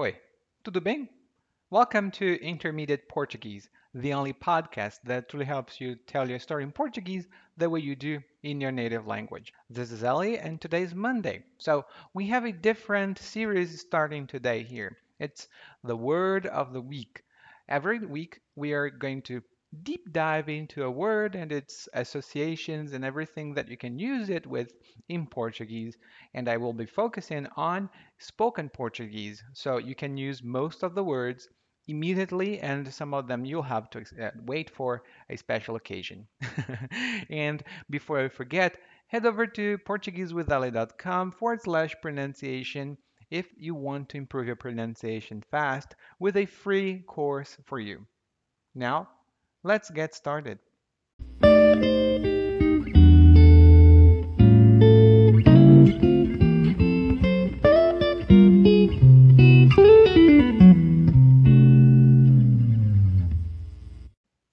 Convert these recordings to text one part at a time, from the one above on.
Oi, tudo bem? Welcome to Intermediate Portuguese, the only podcast that truly helps you tell your story in Portuguese the way you do in your native language. This is Ellie, and today's Monday. So we have a different series starting today here. It's the word of the week. Every week we are going to deep dive into a word and its associations and everything that you can use it with in Portuguese. And I will be focusing on spoken Portuguese. So you can use most of the words immediately, and some of them you'll have to uh, wait for a special occasion. and before I forget, head over to PortugueseWithAli.com forward slash pronunciation if you want to improve your pronunciation fast with a free course for you. Now, Let's get started.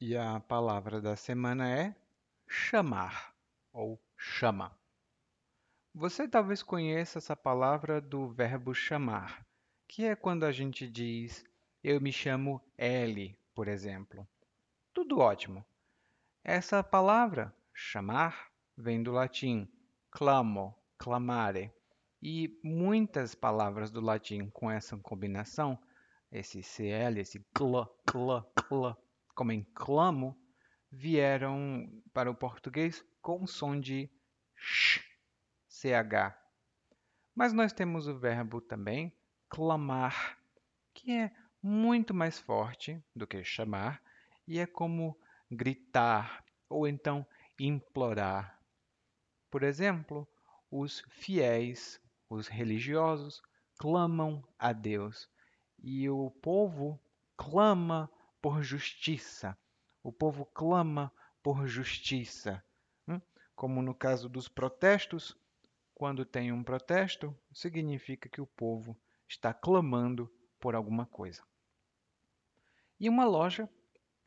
E a palavra da semana é chamar ou chama. Você talvez conheça essa palavra do verbo chamar, que é quando a gente diz eu me chamo Ellie, por exemplo. Tudo ótimo. Essa palavra, chamar, vem do latim clamo, clamare. E muitas palavras do latim com essa combinação, esse CL, esse cl, cl, cl, como em clamo, vieram para o português com o som de sh, ch. Mas nós temos o verbo também clamar, que é muito mais forte do que chamar e é como gritar ou então implorar. Por exemplo, os fiéis, os religiosos, clamam a Deus e o povo clama por justiça. O povo clama por justiça. Hum? Como no caso dos protestos, quando tem um protesto, significa que o povo está clamando por alguma coisa. E uma loja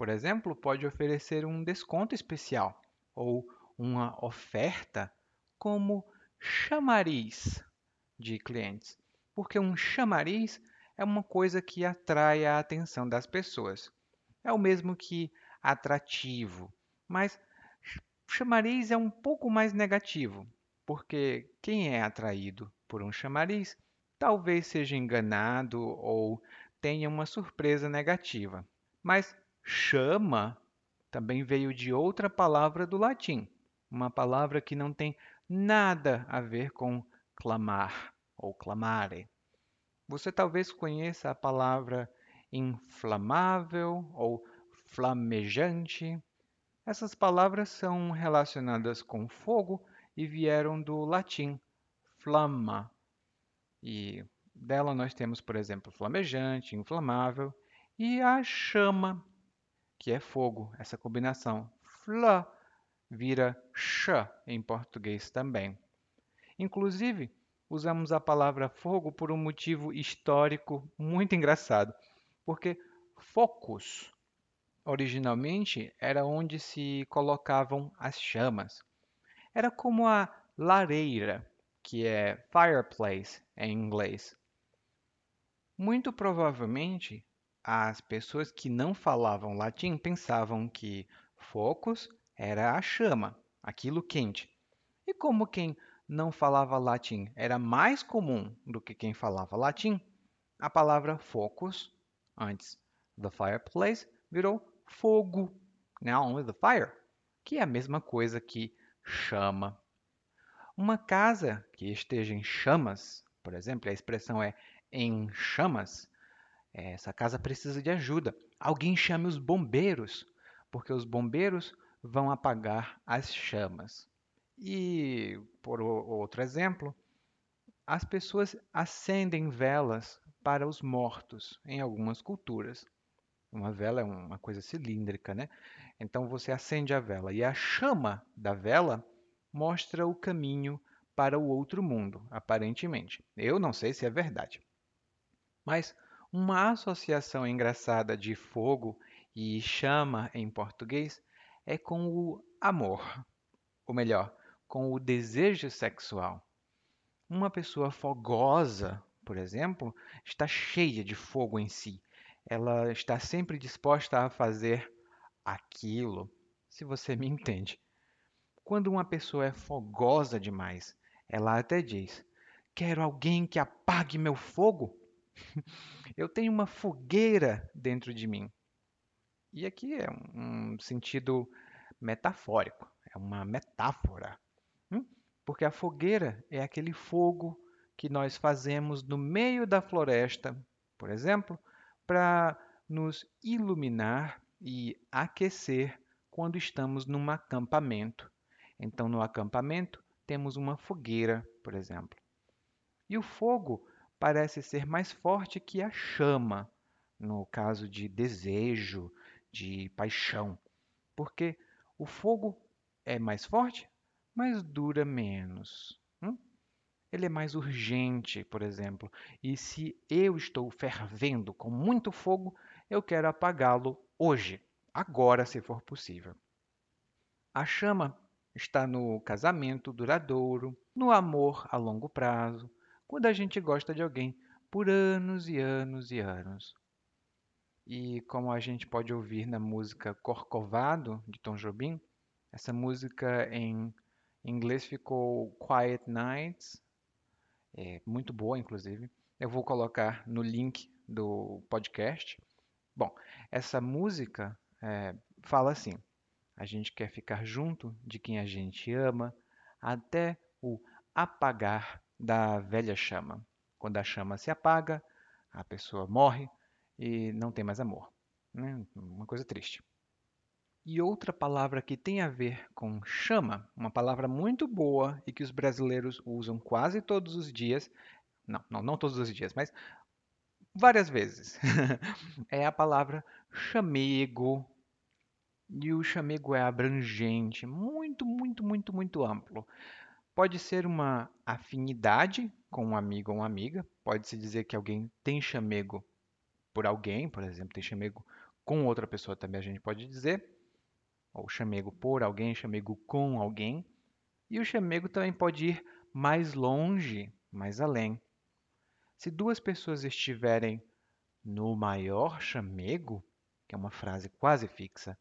por exemplo, pode oferecer um desconto especial ou uma oferta como chamariz de clientes, porque um chamariz é uma coisa que atrai a atenção das pessoas. É o mesmo que atrativo, mas chamariz é um pouco mais negativo, porque quem é atraído por um chamariz talvez seja enganado ou tenha uma surpresa negativa. Mas Chama também veio de outra palavra do latim, uma palavra que não tem nada a ver com clamar ou clamare. Você talvez conheça a palavra inflamável ou flamejante. Essas palavras são relacionadas com fogo e vieram do latim flama. E dela nós temos, por exemplo, flamejante, inflamável e a chama, que é fogo, essa combinação. Fla vira ch em português também. Inclusive, usamos a palavra fogo por um motivo histórico muito engraçado, porque focus originalmente era onde se colocavam as chamas. Era como a lareira, que é fireplace em inglês. Muito provavelmente, as pessoas que não falavam latim pensavam que focus era a chama, aquilo quente. E como quem não falava latim era mais comum do que quem falava latim, a palavra focus, antes the fireplace, virou fogo, now only the fire, que é a mesma coisa que chama. Uma casa que esteja em chamas, por exemplo, a expressão é em chamas, essa casa precisa de ajuda. Alguém chame os bombeiros, porque os bombeiros vão apagar as chamas. E, por outro exemplo, as pessoas acendem velas para os mortos em algumas culturas. Uma vela é uma coisa cilíndrica, né? Então você acende a vela e a chama da vela mostra o caminho para o outro mundo, aparentemente. Eu não sei se é verdade. Mas uma associação engraçada de fogo e chama em português é com o amor, ou melhor, com o desejo sexual. Uma pessoa fogosa, por exemplo, está cheia de fogo em si. Ela está sempre disposta a fazer aquilo, se você me entende. Quando uma pessoa é fogosa demais, ela até diz: Quero alguém que apague meu fogo. Eu tenho uma fogueira dentro de mim. E aqui é um sentido metafórico, é uma metáfora. Hum? Porque a fogueira é aquele fogo que nós fazemos no meio da floresta, por exemplo, para nos iluminar e aquecer quando estamos num acampamento. Então, no acampamento, temos uma fogueira, por exemplo. E o fogo parece ser mais forte que a chama, no caso de desejo, de paixão, porque o fogo é mais forte, mas dura menos. Hum? Ele é mais urgente, por exemplo, e se eu estou fervendo com muito fogo, eu quero apagá-lo hoje, agora, se for possível. A chama está no casamento duradouro, no amor a longo prazo, quando a gente gosta de alguém por anos e anos e anos. E como a gente pode ouvir na música Corcovado, de Tom Jobim, essa música em inglês ficou Quiet Nights, é muito boa, inclusive. Eu vou colocar no link do podcast. Bom, essa música é, fala assim: a gente quer ficar junto de quem a gente ama até o apagar da velha chama. Quando a chama se apaga, a pessoa morre e não tem mais amor. Né? Uma coisa triste. E outra palavra que tem a ver com chama, uma palavra muito boa e que os brasileiros usam quase todos os dias, não, não, não todos os dias, mas várias vezes, é a palavra chamego. E o chamego é abrangente, muito, muito, muito, muito amplo. Pode ser uma afinidade com um amigo ou uma amiga, pode-se dizer que alguém tem chamego por alguém, por exemplo, tem chamego com outra pessoa também a gente pode dizer, ou chamego por alguém, chamego com alguém. E o chamego também pode ir mais longe, mais além. Se duas pessoas estiverem no maior chamego, que é uma frase quase fixa,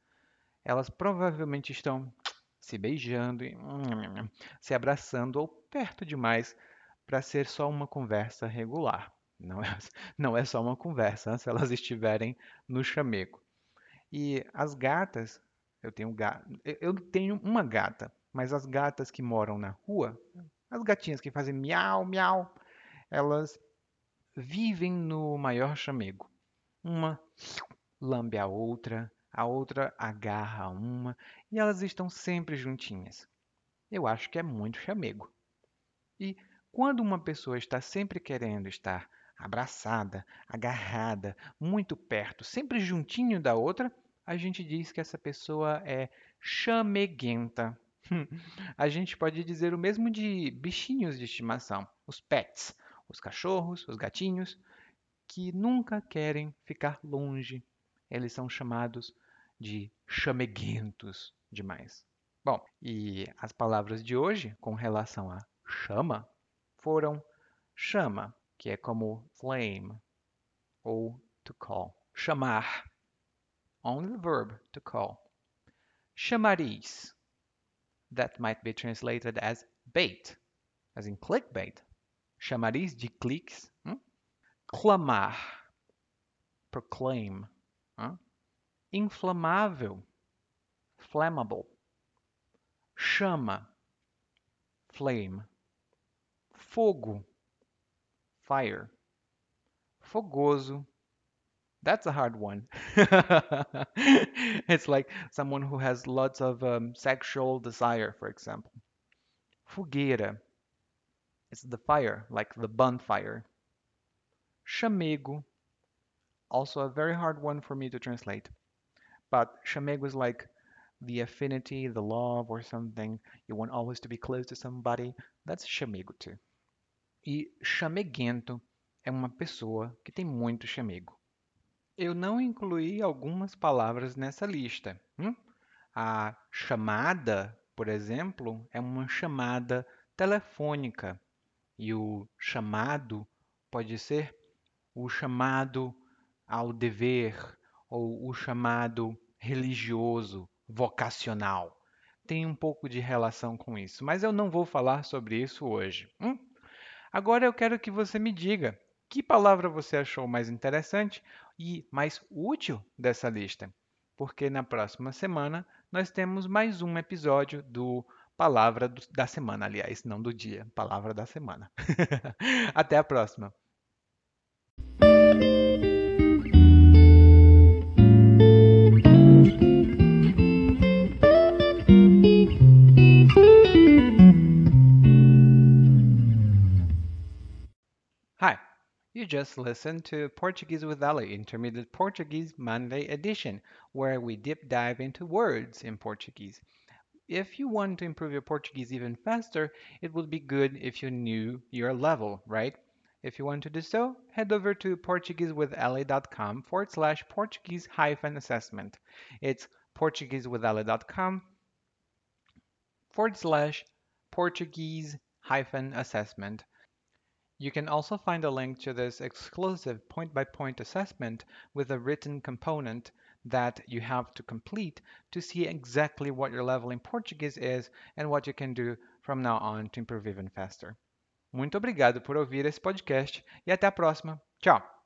elas provavelmente estão se beijando e se abraçando ou perto demais para ser só uma conversa regular. Não é, não é só uma conversa, se elas estiverem no chamego. E as gatas, eu tenho eu tenho uma gata, mas as gatas que moram na rua, as gatinhas que fazem miau, miau, elas vivem no maior chamego. Uma lambe a outra, a outra agarra uma, e elas estão sempre juntinhas. Eu acho que é muito chamego. E quando uma pessoa está sempre querendo estar abraçada, agarrada, muito perto, sempre juntinho da outra, a gente diz que essa pessoa é chameguenta. a gente pode dizer o mesmo de bichinhos de estimação, os pets, os cachorros, os gatinhos, que nunca querem ficar longe. Eles são chamados de chameguentos demais. Bom, e as palavras de hoje com relação a chama foram chama, que é como flame ou to call. Chamar. Only the verb to call. Chamariz. That might be translated as bait, as in clickbait. Chamariz de cliques. Hum? Clamar. Proclaim. Hum? Inflamável. Flammable. Chama. Flame. Fogo fire. Fogoso. That's a hard one. it's like someone who has lots of um, sexual desire, for example. Fogueira. It's the fire, like the bonfire. Chamego. Also a very hard one for me to translate. But chamego is like the affinity, the love or something. You want always to be close to somebody. That's chamego too. E chameguento é uma pessoa que tem muito chamego. Eu não incluí algumas palavras nessa lista. Hum? A chamada, por exemplo, é uma chamada telefônica e o chamado pode ser o chamado ao dever ou o chamado religioso, vocacional. Tem um pouco de relação com isso, mas eu não vou falar sobre isso hoje. Hum? Agora eu quero que você me diga que palavra você achou mais interessante e mais útil dessa lista, porque na próxima semana nós temos mais um episódio do Palavra da Semana, aliás, não do dia, Palavra da Semana. Até a próxima! You just listened to Portuguese with Ali, Intermediate Portuguese Monday edition, where we deep dive into words in Portuguese. If you want to improve your Portuguese even faster, it would be good if you knew your level, right? If you want to do so, head over to portuguesewithali.com forward slash Portuguese hyphen assessment. It's portuguesewithali.com forward slash Portuguese hyphen assessment. You can also find a link to this exclusive point-by-point -point assessment with a written component that you have to complete to see exactly what your level in Portuguese is and what you can do from now on to improve even faster. Muito obrigado por ouvir esse podcast e até a próxima. Tchau!